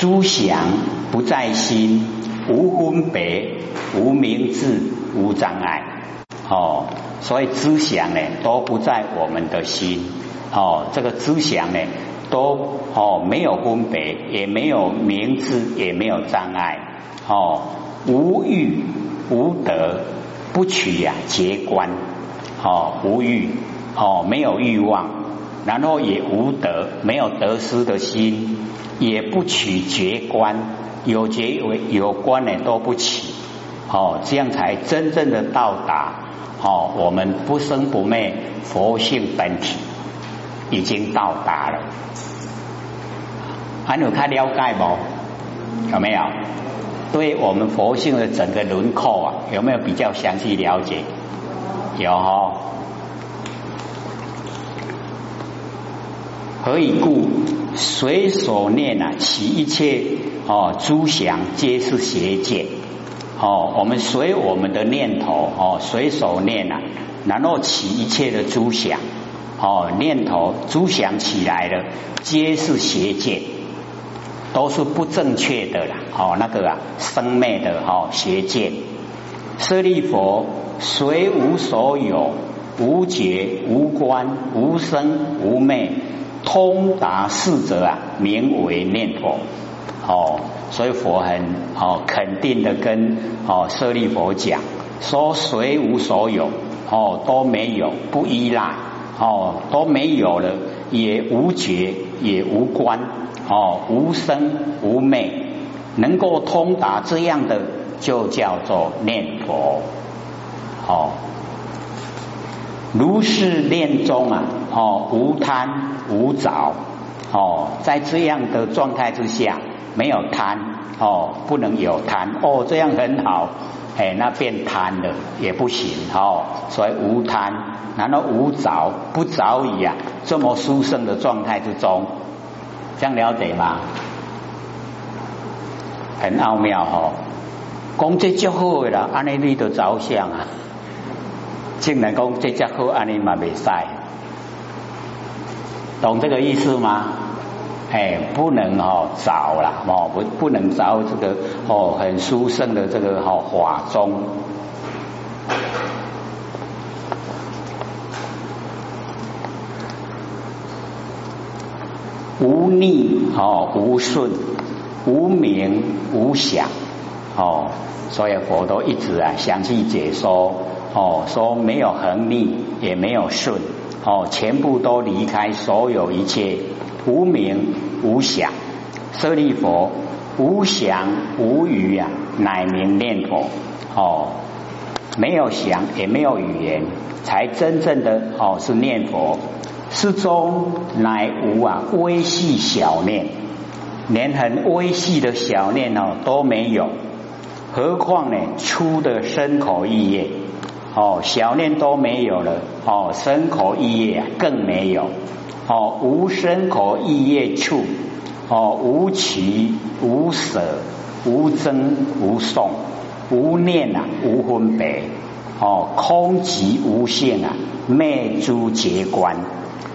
诸想不在心，无分别，无名字，无障碍。哦，所以知想呢都不在我们的心。哦，这个知想呢都哦没有分别，也没有名字，也没有障碍。哦，无欲无得，不取呀结观。哦，无欲哦没有欲望。然后也无得，没有得失的心，也不取觉观，有觉为有观呢都不取，哦，这样才真正的到达哦，我们不生不灭佛性本体已经到达了。还有他了解不？有没有？对我们佛性的整个轮廓啊，有没有比较详细了解？有哦。何以故？随所念啊，其一切哦，诸想皆是邪见哦。我们随我们的念头哦，随手念啊，然后起一切的诸想哦，念头诸想起来了，皆是邪见，都是不正确的啦。哦，那个啊，生灭的哦，邪见。舍利佛，随无所有，无觉无观，无生无灭。通达四则啊，名为念佛哦，所以佛很哦肯定的跟哦舍利佛讲说，谁无所有哦都没有，不依赖哦都没有了，也无觉也无关哦无生无昧，能够通达这样的就叫做念佛哦。如是念中啊，哦，无贪无着，哦，在这样的状态之下，没有贪，哦，不能有贪，哦，这样很好，哎，那变贪了也不行，哦，所以无贪，然后无着，不着意啊，这么殊胜的状态之中，这样了解吗？很奥妙哦，讲这就好了，安尼你都着想啊。竟然讲这家伙安尼嘛未使，懂这个意思吗？哎，不能哦找了，哦不不能找这个哦很殊胜的这个哦法中，无逆哦无顺无名无想哦，所以佛都一直啊详细解说。哦，说没有横逆，也没有顺，哦，全部都离开所有一切无名无想，舍利佛无想无语啊，乃名念佛。哦，没有想也没有语言，才真正的哦是念佛。是中乃无啊微细小念，连很微细的小念哦都没有，何况呢粗的身口意业。哦，小念都没有了，哦，身口意业更没有，哦，无身口意业处，哦，无取无舍，无增无送，无念啊，无分别，哦，空寂无性啊，灭诸结观，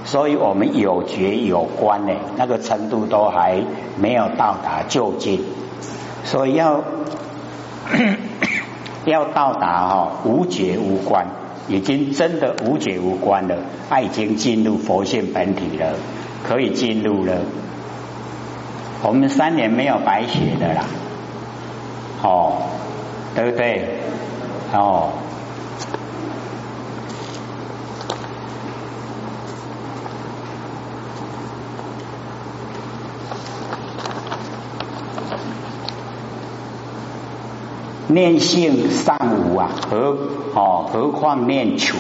所以我们有觉有观呢，那个程度都还没有到达究竟，所以要。要到达哈无觉无观，已经真的无觉无观了，他已经进入佛性本体了，可以进入了。我们三年没有白学的啦，哦，对不对？哦。念性尚无啊，何哦？何况念处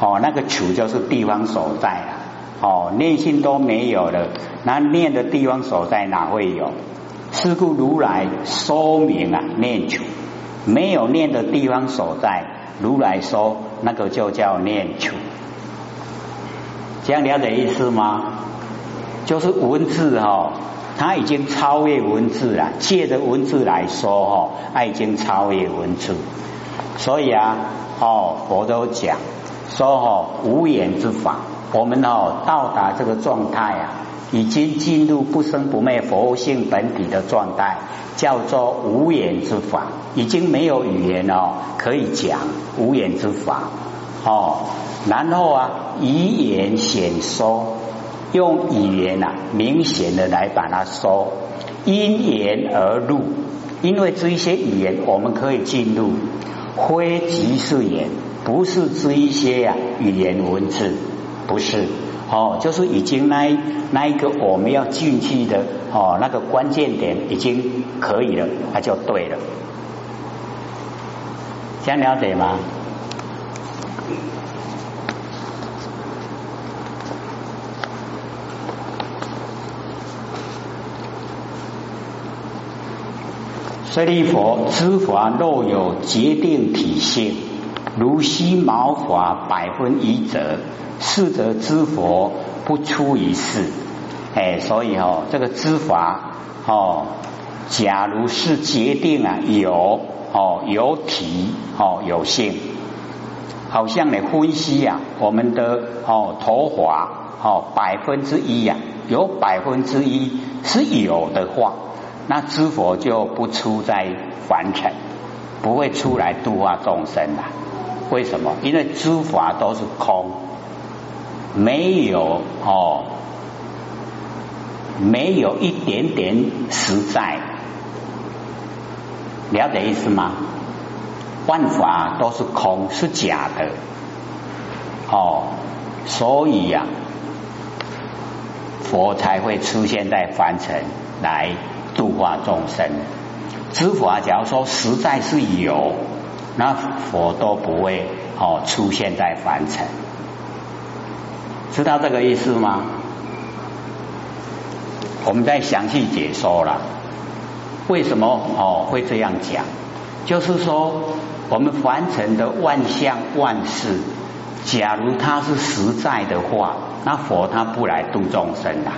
哦？那个处就是地方所在了哦。念性都没有了，那念的地方所在哪会有？是故如来说明啊，念处没有念的地方所在，如来说那个就叫念处。这样了解意思吗？就是文字哈。他已经超越文字了，借着文字来说，哦，他已经超越文字，所以啊，哦，佛都讲说，哦，无言之法，我们哦到达这个状态啊，已经进入不生不灭佛性本体的状态，叫做无言之法，已经没有语言哦可以讲无言之法哦。然后啊，以言显说，用语言啊明显的来把它说，因言而入，因为这一些语言我们可以进入，非即是言，不是这一些呀语言文字，不是。哦，就是已经那那一个我们要进去的哦，那个关键点已经可以了，那就对了。想了解吗？舍利佛知法若有决定体性，如须毛发百分一则。是则知佛不出于世，哎，所以哦，这个知法哦，假如是决定啊有哦有体哦有性，好像你分析呀，我们的哦头发哦百分之一呀，有百分之一是有的话，那知佛就不出在凡尘，不会出来度化众生了。为什么？因为诸法都是空。没有哦，没有一点点实在，了解意思吗？万法都是空，是假的，哦，所以呀，佛才会出现在凡尘来度化众生。知法假如说实在是有，那佛都不会哦出现在凡尘。知道这个意思吗？我们再详细解说了，为什么哦会这样讲？就是说，我们凡尘的万象万事，假如它是实在的话，那佛他不来度众生啊，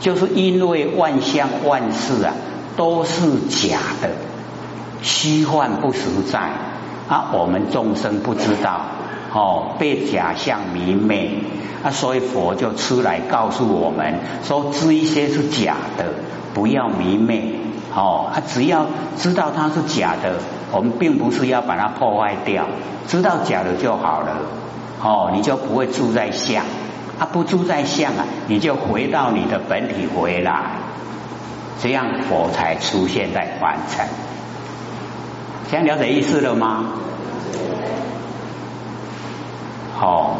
就是因为万象万事啊都是假的，虚幻不实在啊，我们众生不知道。哦，被假象迷昧啊，所以佛就出来告诉我们说，这一些是假的，不要迷昧。哦，啊，只要知道它是假的，我们并不是要把它破坏掉，知道假的就好了。哦，你就不会住在相，啊，不住在相啊，你就回到你的本体回来，这样佛才出现在凡尘。想了解意思了吗？哦，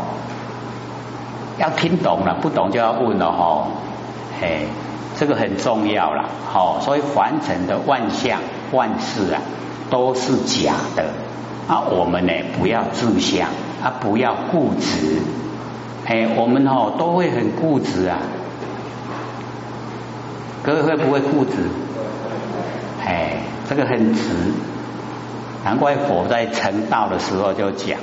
要听懂了，不懂就要问了哈。嘿，这个很重要了。好，所以凡尘的万象万事啊，都是假的。啊，我们呢不要自相，啊不要固执。哎，我们哦都会很固执啊。各位会不会固执？哎，这个很直。难怪佛在成道的时候就讲。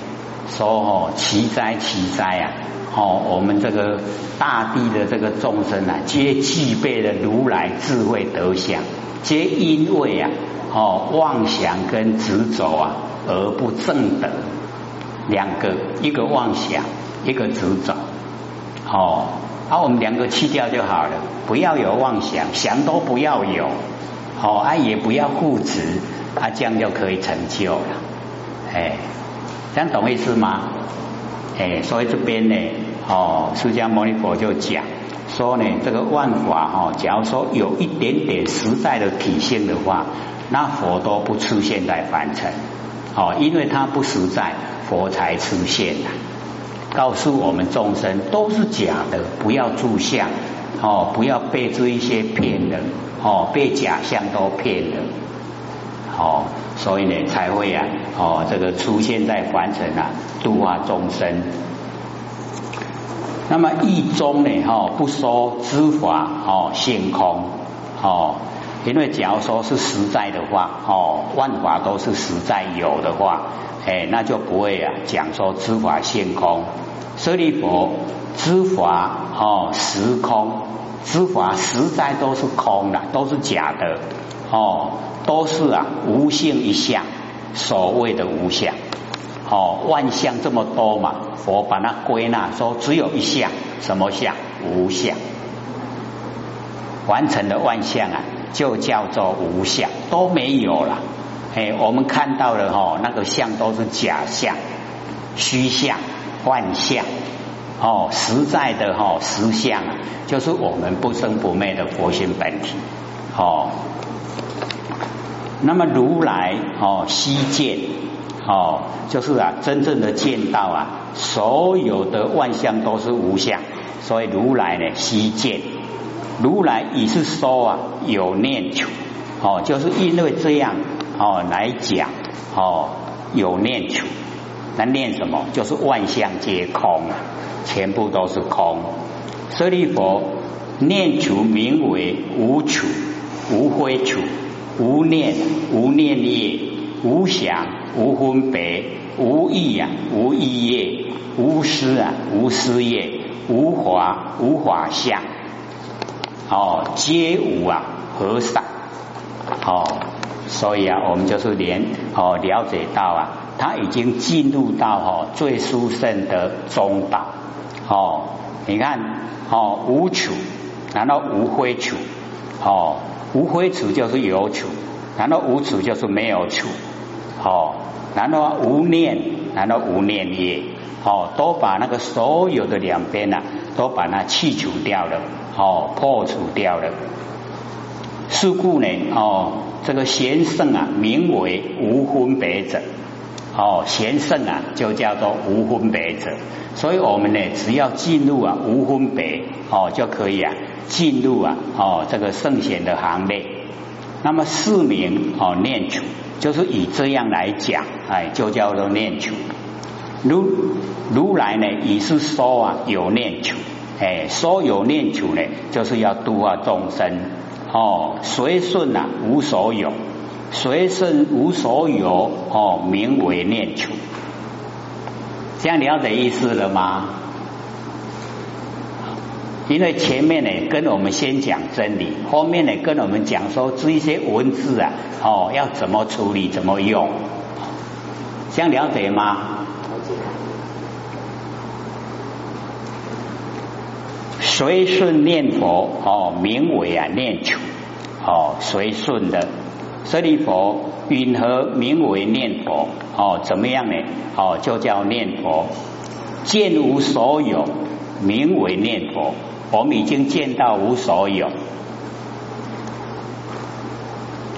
说哦，奇哉奇哉啊！哦，我们这个大地的这个众生啊，皆具备了如来智慧德相，皆因为啊，哦妄想跟执着啊，而不正德。两个，一个妄想，一个执着。哦，啊，我们两个去掉就好了，不要有妄想，想都不要有。哦，啊，也不要固执，啊，这样就可以成就了。哎。这样懂意思吗？哎，所以这边呢，哦，释迦牟尼佛就讲说呢，这个万法哈，假如说有一点点实在的体现的话，那佛都不出现在凡尘，哦，因为它不实在，佛才出现呐。告诉我们众生都是假的，不要住相，哦，不要被这一些骗的，哦，被假象都骗的。哦，所以呢，才会啊，哦，这个出现在凡尘啊，度化众生。那么一中呢，哈，不说知法，哦，性空，哦，因为假如说是实在的话，哦，万法都是实在有的话，哎，那就不会啊，讲说知法现空。舍利佛，知法哦，实空，知法实在都是空的，都是假的，哦。都是啊，无性一相，所谓的无相，哦，万象这么多嘛，佛把它归纳说只有一相，什么相？无相。完成的万象啊，就叫做无相，都没有了。哎，我们看到的哈，那个相都是假相、虚相、幻象。哦，实在的哈实相，就是我们不生不灭的佛性本体。哦，那么如来哦悉见哦，就是啊真正的见到啊，所有的万象都是无相，所以如来呢悉见。如来已是说啊有念处，哦，就是因为这样哦来讲哦有念处，那念什么？就是万象皆空啊。全部都是空，舍利佛念处名为无处、无非处、无念、无念业、无想、无分别、无意啊、无意业、无思啊、无思业、无华、无法相，哦，皆无啊，和尚，哦，所以啊，我们就是连哦了解到啊，他已经进入到哦最殊胜的中道。哦，你看，哦，无处，难道无非处？哦，无非处就是有处，难道无处就是没有处？哦，难道无念？难道无念也？哦，都把那个所有的两边呐，都把它去除掉了，哦，破除掉了。是故呢，哦，这个贤圣啊，名为无分别者。哦，贤圣啊，就叫做无分别者。所以我们呢，只要进入啊无分别哦，就可以啊进入啊哦这个圣贤的行列。那么四名哦念处，就是以这样来讲，哎，就叫做念处。如如来呢，也是说啊有念处，哎，所有念处呢，就是要度化众生哦，随顺啊无所有。随顺无所有，哦，名为念处。这样了解意思了吗？因为前面呢跟我们先讲真理，后面呢跟我们讲说这一些文字啊，哦，要怎么处理，怎么用，这样了解吗？随顺念佛，哦，名为啊念处，哦，随顺的。舍利佛，云何名为念佛？哦，怎么样呢？哦，就叫念佛。见无所有，名为念佛。我们已经见到无所有，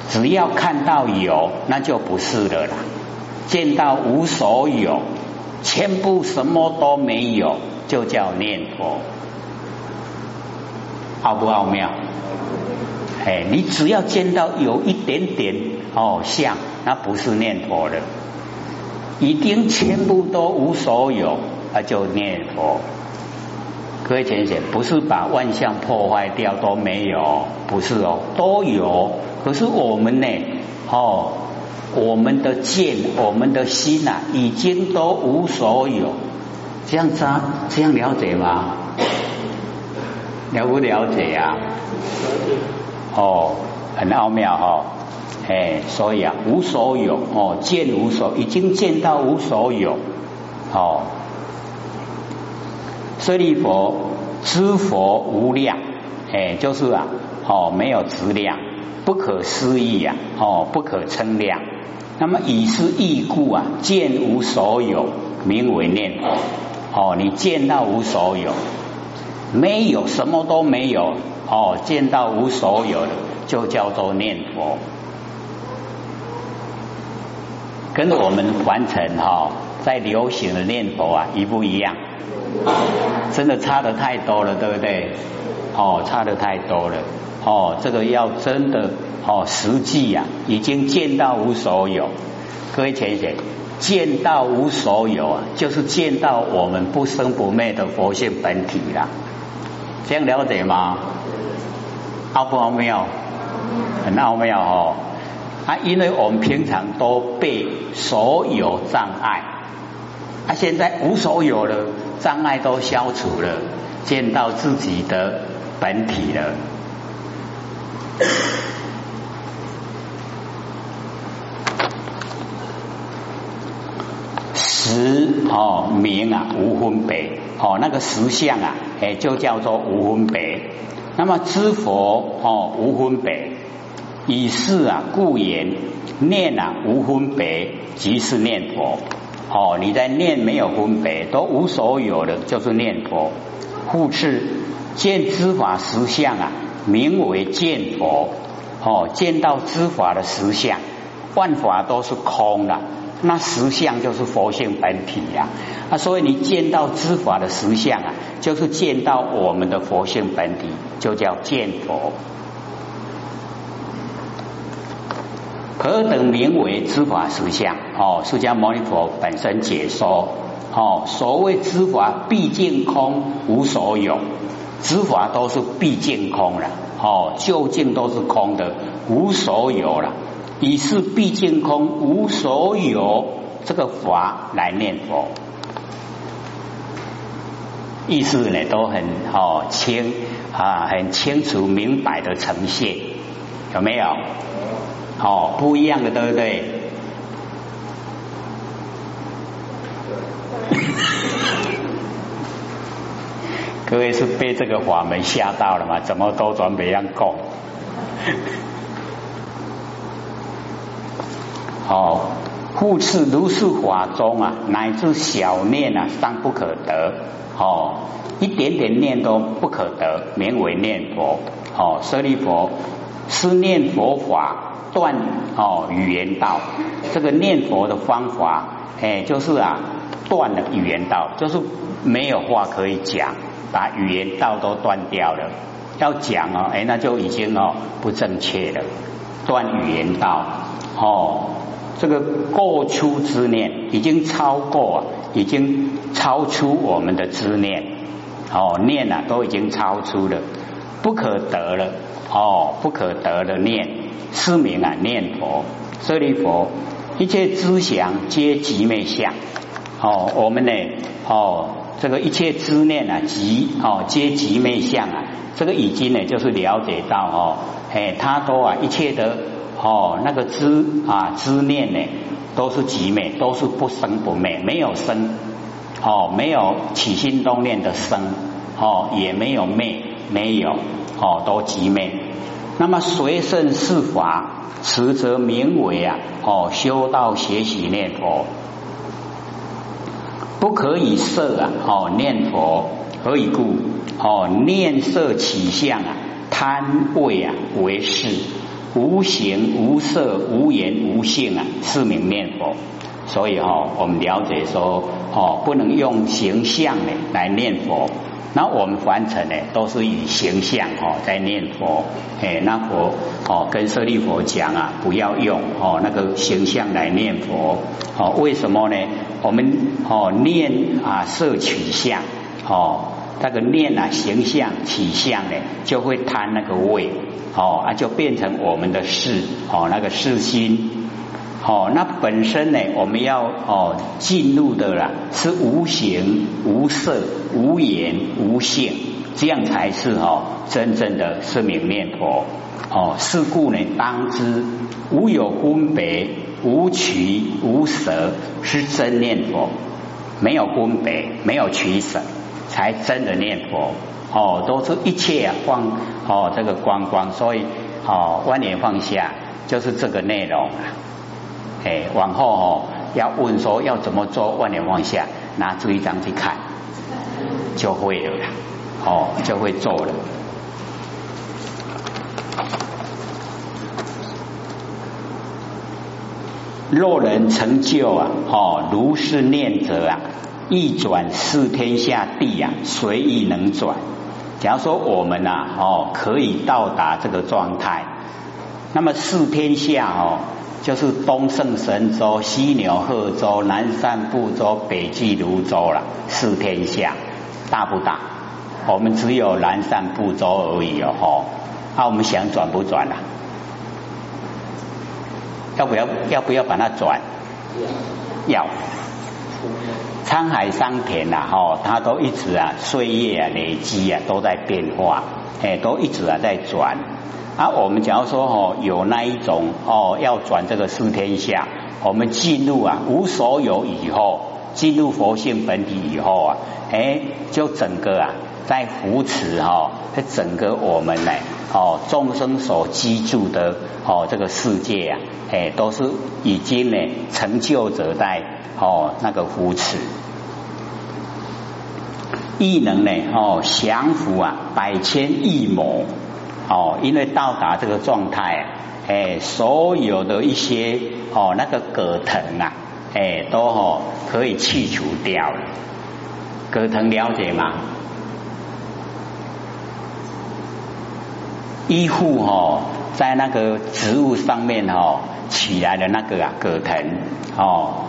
只要看到有，那就不是了啦。见到无所有，全部什么都没有，就叫念佛。奥不奥妙？哎，你只要见到有一点点哦像，那不是念佛了，已经全部都无所有，那就念佛。各位浅显，不是把万象破坏掉都没有，不是哦，都有。可是我们呢，哦，我们的见，我们的心呐，已经都无所有，这样子啊，这样了解吗？了不了解啊？哦，很奥妙哈，哎，所以啊，无所有哦，见无所，已经见到无所有哦。舍利佛知佛无量，哎，就是啊，哦，没有质量，不可思议啊，哦，不可称量。那么以是义故啊，见无所有，名为念佛。哦，你见到无所有，没有什么都没有。哦，见到无所有的，就叫做念佛，跟我们凡尘哈在流行的念佛啊一不一样？真的差的太多了，对不对？哦，差的太多了。哦，这个要真的哦，实际呀，已经见到无所有。各位浅显，见到无所有啊，就是见到我们不生不灭的佛性本体啦。这样了解吗？奥不奥妙？很奥妙哦！啊，因为我们平常都被所有障碍，啊，现在无所有了，障碍都消除了，见到自己的本体了。实哦名啊无分别哦，那个实相啊，哎就叫做无分别。那么知佛哦无分别，以是啊故言念啊无分别，即是念佛。哦，你在念没有分别，都无所有的，就是念佛。复次见知法实相啊，名为见佛。哦，见到知法的实相，万法都是空的。那实相就是佛性本体呀，啊，所以你见到知法的实相啊，就是见到我们的佛性本体，就叫见佛。何等名为知法实相？哦，释迦牟尼佛本身解说，哦，所谓知法毕竟空，无所有，知法都是毕竟空了，哦，究竟都是空的，无所有了。以是毕竟空无所有这个法来念佛，意思呢都很哦清啊，很清楚明白的呈现，有没有？哦，不一样的，对不对？各位是被这个法门吓到了吗？怎么都转别样讲？哦，复次如是法中啊，乃至小念啊，尚不可得。哦，一点点念都不可得，名为念佛。哦，舍利佛是念佛法断哦语言道。这个念佛的方法，哎，就是啊断了语言道，就是没有话可以讲，把语言道都断掉了。要讲哦，哎，那就已经哦不正确了，断语言道哦。这个过出之念已经超过啊，已经超出我们的之念。哦，念啊都已经超出了，不可得了。哦，不可得的念，是名啊念佛，舍利佛，一切知想皆即灭相。哦，我们呢哦，这个一切知念啊即哦皆即灭相啊，这个已经呢就是了解到哦，哎，他都啊一切的。哦，那个知啊知念呢，都是极灭，都是不生不灭，没有生哦，没有起心动念的生哦，也没有灭，没有哦，都极灭。那么随顺是法，实则名为啊哦，修道学习念佛，不可以色啊哦念佛，何以故？哦念色起相啊，贪味啊为事。无形无色无言无性啊，是名念佛。所以哈，我们了解说，哦，不能用形象呢来念佛。那我们凡尘呢，都是以形象哦在念佛。哎，那佛哦跟舍利佛讲啊，不要用哦那个形象来念佛。哦，为什么呢？我们哦念啊色取相哦。那个念啊，形象、体相呢，就会贪那个味，哦啊，就变成我们的事，哦，那个事心，哦，那本身呢，我们要哦进入的啦，是无形、无色、无言、无性，这样才是哦真正的是名念佛，哦，是故呢，当知无有分别，无取无舍，是真念佛，没有分别，没有取舍。才真的念佛哦，都是一切啊光哦，这个光光，所以哦，万年放下就是这个内容啊。哎，往后哦要问说要怎么做万年放下，拿这一张去看就会了，哦，就会做了。若人成就啊，哦，如是念者啊。一转四天下地呀，随意能转。假如说我们呐，哦，可以到达这个状态，那么四天下哦，就是东胜神州、西牛贺州、南赡部洲、北俱泸州了。四天下大不大？我们只有南赡部洲而已哦。那我们想转不转啊？要不要？要不要把它转？要。沧海桑田呐，哈，它都一直啊，岁月啊，累积啊，都在变化，哎，都一直啊在转。啊，我们假如说哦，有那一种哦，要转这个四天下，我们进入啊无所有以后，进入佛性本体以后啊，哎，就整个啊在扶持哈，在整个我们呢哦众生所居住的哦这个世界啊，哎都是已经呢成就者在哦那个扶持，亦能呢哦降服啊百千亿魔哦，因为到达这个状态，哎所有的一些哦那个葛藤啊，哎都哦可以去除掉了。葛藤了解吗？依附哦，在那个植物上面哦起来的那个啊葛藤哦，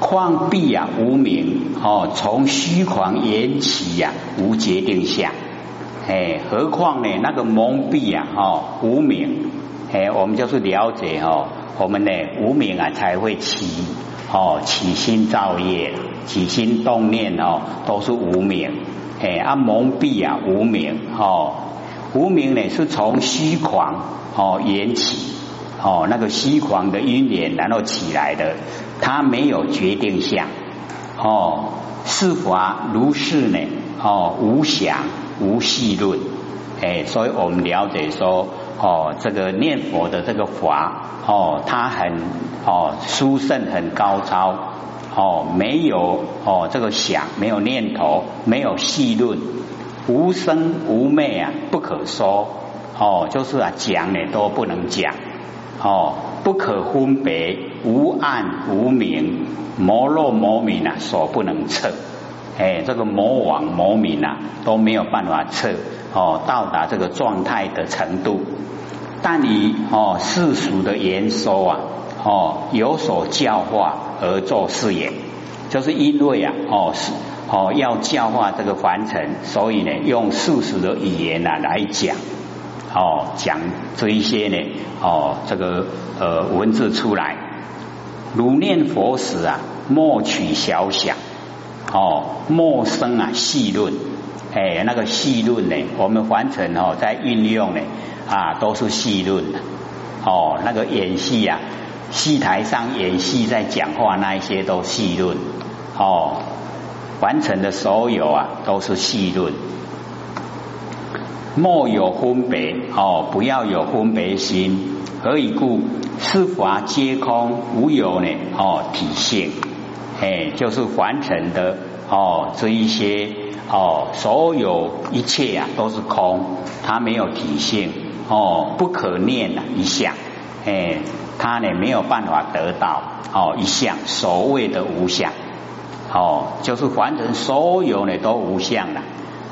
旷壁啊无名哦，从虚狂缘起呀无决定相，哎，何况呢那个蒙蔽啊哦无名，哎，我们就是了解哦，我们呢无名啊才会起哦起心造业。起心动念哦，都是无名，哎，啊蒙蔽啊无名哦，无名呢是从虚狂哦缘起哦，那个虚狂的因缘然后起来的，它没有决定相哦，是法如是呢哦，无想无细论，哎，所以我们了解说哦，这个念佛的这个法哦，他很哦殊胜很高超。哦，没有哦，这个想没有念头，没有细论，无生无昧啊，不可说哦，就是啊，讲呢都不能讲哦，不可分别，无暗无明，摩若摩明啊，所不能测，哎，这个魔王魔民啊都没有办法测哦，到达这个状态的程度，但以哦世俗的言说啊。哦，有所教化而做事也，就是因为啊，哦是哦要教化这个凡尘，所以呢用世俗的语言啊来讲，哦讲这一些呢，哦这个呃文字出来，如念佛时啊，莫取小想，哦陌生啊细论，哎那个细论呢，我们凡尘哦在运用呢啊都是细论的，哦那个演戏呀。戏台上演戏，在讲话那一些都戏论哦，完成的所有啊都是戏论，莫有分别哦，不要有分别心。何以故？是法皆空，无有呢哦体现，哎，就是完成的哦这一些哦，所有一切啊都是空，它没有体性哦，不可念呐一项，哎。他呢没有办法得到哦一项所谓的无相哦，就是凡尘所有呢都无相了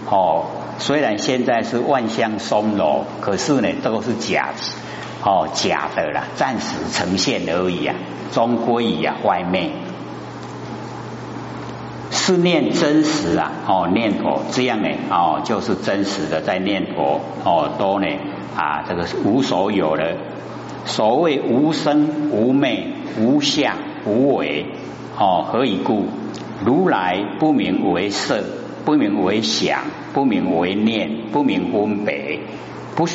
哦。虽然现在是万象松罗，可是呢都是假哦假的啦，暂时呈现而已啊，终归于啊外面。是念真实啊哦念佛这样呢哦就是真实的在念佛哦都呢啊这个是无所有的。所谓无生无昧无相无为哦，何以故？如来不名为色，不名为想，不名为念，不名分别，不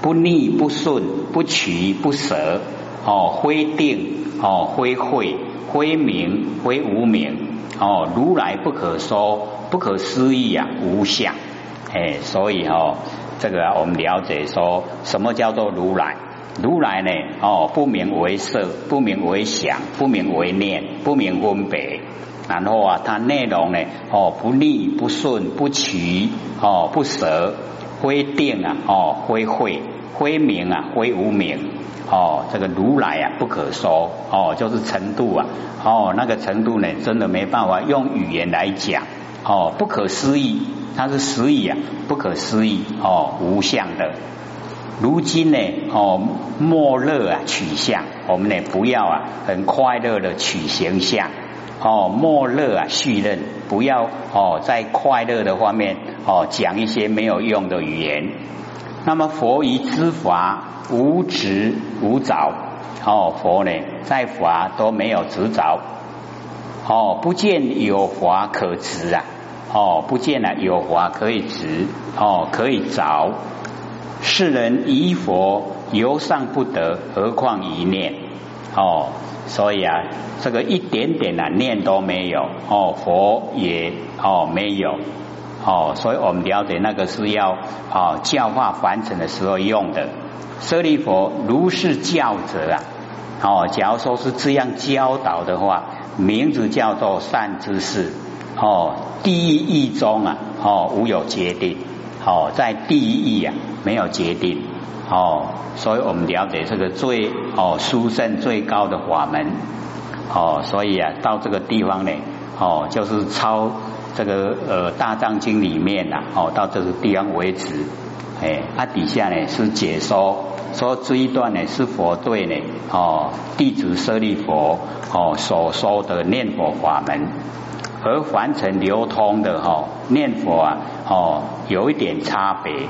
不逆不顺，不取不舍哦，非定哦，非慧，非明，非无明哦，如来不可说，不可思议啊，无相哎，所以哦，这个我们了解说什么叫做如来。如来呢？哦，不名为色，不名为想，不名为念，不名分别。然后啊，它内容呢？哦，不逆不顺不取哦，不舍，非定啊，哦，非慧，非明啊，非无明。哦，这个如来啊，不可说哦，就是程度啊，哦，那个程度呢，真的没办法用语言来讲。哦，不可思议，它是实语啊，不可思议。哦，无相的。如今呢，哦，莫乐啊，取相，我们呢不要啊，很快乐的取形象，哦，莫乐啊，续任，不要哦，在快乐的方面哦，讲一些没有用的语言。那么佛于知法无执无着，哦，佛呢在法都没有执着，哦，不见有法可执啊，哦，不见了有法可以执，哦，可以着。世人疑佛犹尚不得，何况一念？哦，所以啊，这个一点点的念都没有，哦，佛也哦没有，哦，所以我们了解那个是要哦教化凡尘的时候用的。舍利佛如是教者啊，哦，假如说是这样教导的话，名字叫做善知识。哦，第一义中啊，哦，无有决定。哦，在第一义啊，没有决定。哦，所以我们了解这个最哦殊胜最高的法门。哦，所以啊，到这个地方呢，哦，就是超这个呃大藏经里面呐，哦，到这个地方为止。哎，它底下呢是解说，说这一段呢是佛对呢，哦，弟子舍利佛哦所说的念佛法门，和凡尘流通的哈念佛啊，哦有一点差别。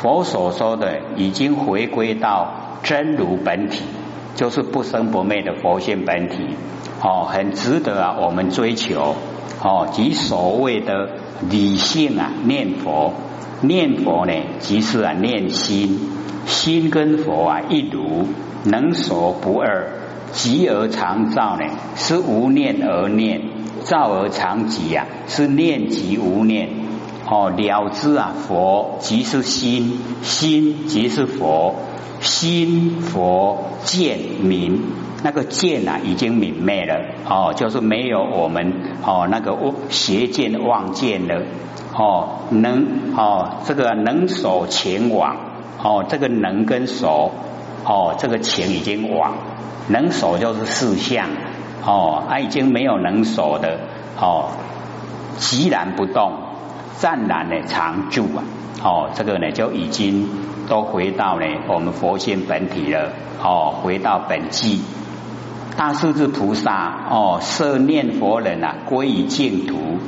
佛所说的已经回归到真如本体，就是不生不灭的佛性本体，哦，很值得啊我们追求，哦，即所谓的理性啊念佛。念佛呢，即是啊念心，心跟佛啊一如，能所不二，即而常照呢，是无念而念，照而常极呀，是念即无念。哦，了知啊，佛即是心，心即是佛，心佛见明，那个见啊已经泯灭了，哦，就是没有我们哦那个邪见妄见了。哦，能哦，这个能守情往哦，这个能跟守哦，这个情已经往，能守就是四相哦，它已经没有能守的哦，寂然不动，湛然的常住啊，哦，这个呢就已经都回到呢我们佛性本体了哦，回到本际。大势至菩萨哦，摄念佛人啊，归于净土。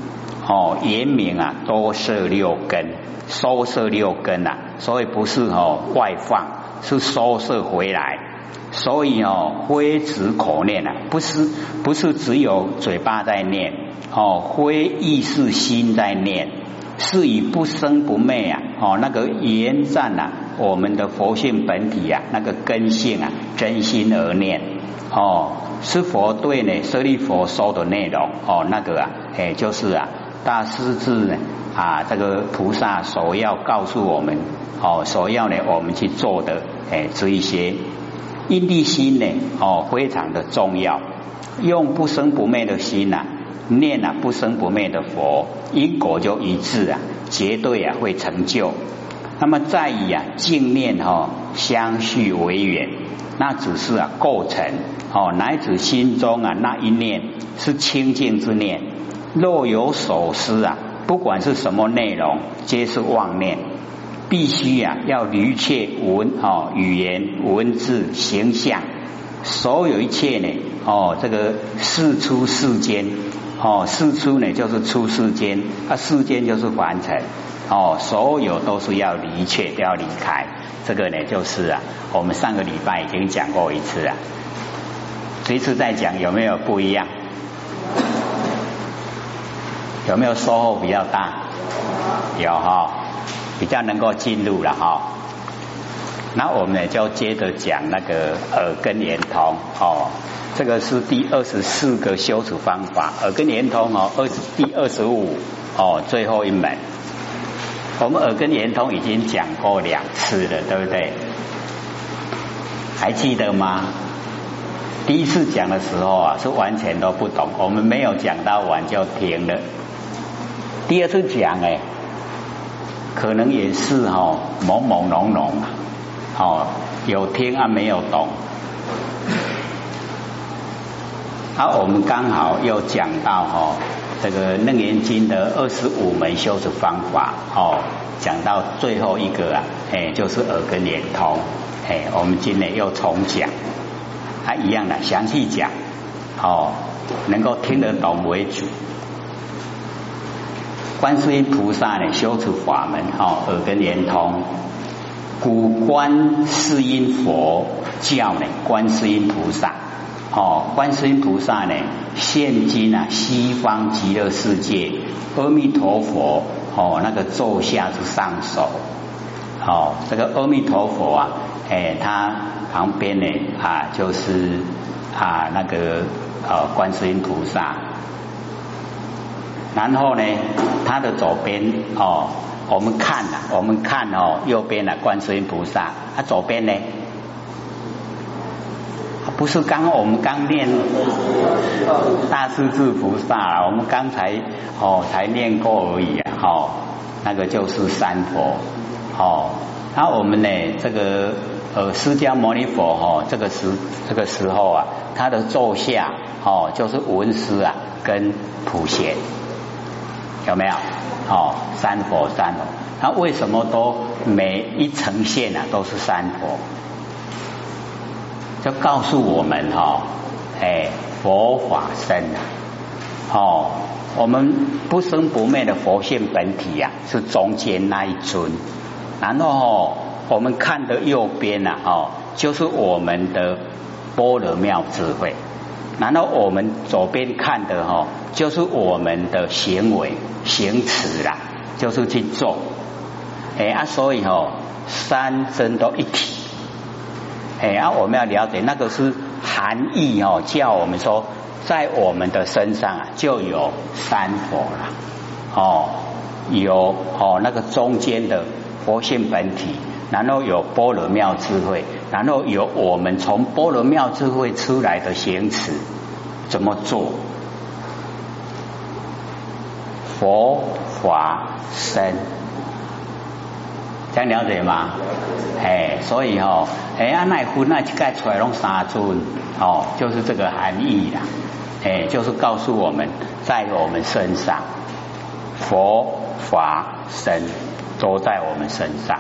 哦，原名啊，多摄六根，收摄六根呐，所以不是哦外放，是收摄回来。所以哦，非止口念啊，不是不是只有嘴巴在念哦，非意识心在念，是以不生不灭啊哦，那个延展呐，我们的佛性本体啊，那个根性啊，真心而念哦，是佛对呢，舍利佛说的内容哦，那个啊，哎，就是啊。大师智呢啊，这个菩萨所要告诉我们哦，所要呢我们去做的哎，这一些因地心呢哦，非常的重要。用不生不灭的心呐，念啊不生不灭的佛，因果就一致啊，绝对啊会成就。那么在以啊净念哈相续为缘，那只是啊构成哦，乃至心中啊那一念是清净之念。若有所思啊，不管是什么内容，皆是妄念。必须啊，要离切文哦，语言、文字、形象，所有一切呢哦，这个事出世间哦，事出呢就是出世间，啊世间就是凡尘哦，所有都是要离切，都要离开。这个呢就是啊，我们上个礼拜已经讲过一次啊，这次再讲有没有不一样？有没有收获比较大？有哈，比较能够进入了哈。那我们呢就接着讲那个耳根圆通哦，这个是第二十四个修持方法，耳根圆通哦，二第二十五哦，最后一门。我们耳根圆通已经讲过两次了，对不对？还记得吗？第一次讲的时候啊，是完全都不懂，我们没有讲到完就停了。第二次讲哎，可能也是哈朦朦胧胧啊，哦有听啊没有懂。好，我们刚好又讲到哈这个楞严经的二十五门修持方法哦，讲到最后一个啊，哎就是耳根连通，哎我们今天又重讲，还一样的详细讲，哦能够听得懂为主。观世音菩萨呢，修持法门哦，耳根连通。古观世音佛教呢，观世音菩萨哦，观世音菩萨呢，现今啊西方极乐世界，阿弥陀佛哦，那个座下之上首哦，这个阿弥陀佛啊，哎，他旁边呢啊，就是啊那个呃观世音菩萨。然后呢，它的左边哦，我们看呐，我们看哦，右边的观世音菩萨，它左边呢，不是刚我们刚念大势至菩萨，我们刚才哦才念过而已啊，哦，那个就是三佛，哦，那我们呢，这个呃释迦牟尼佛哈，这个时这个时候啊，他的座下哦就是文殊啊跟普贤。有没有？哦，三佛三佛，他为什么都每一层线啊都是三佛？就告诉我们哈，哎，佛法身啊，哦，我们不生不灭的佛性本体呀，是中间那一尊。然后哦我们看的右边呐，哦，就是我们的般若妙智慧。然后我们左边看的哈，就是我们的行为行持啦，就是去做。哎啊，所以哈，三真都一体。哎啊，我们要了解那个是含义哦，叫我们说，在我们的身上啊，就有三佛了。哦，有哦那个中间的佛性本体，然后有般若妙智慧。然后有我们从般若妙智慧出来的行持怎么做？佛法身，想了解吗？哎，所以哦，哎，阿奈夫那盖出来弄三尊哦，就是这个含义啦。哎，就是告诉我们在我们身上，佛法神都在我们身上。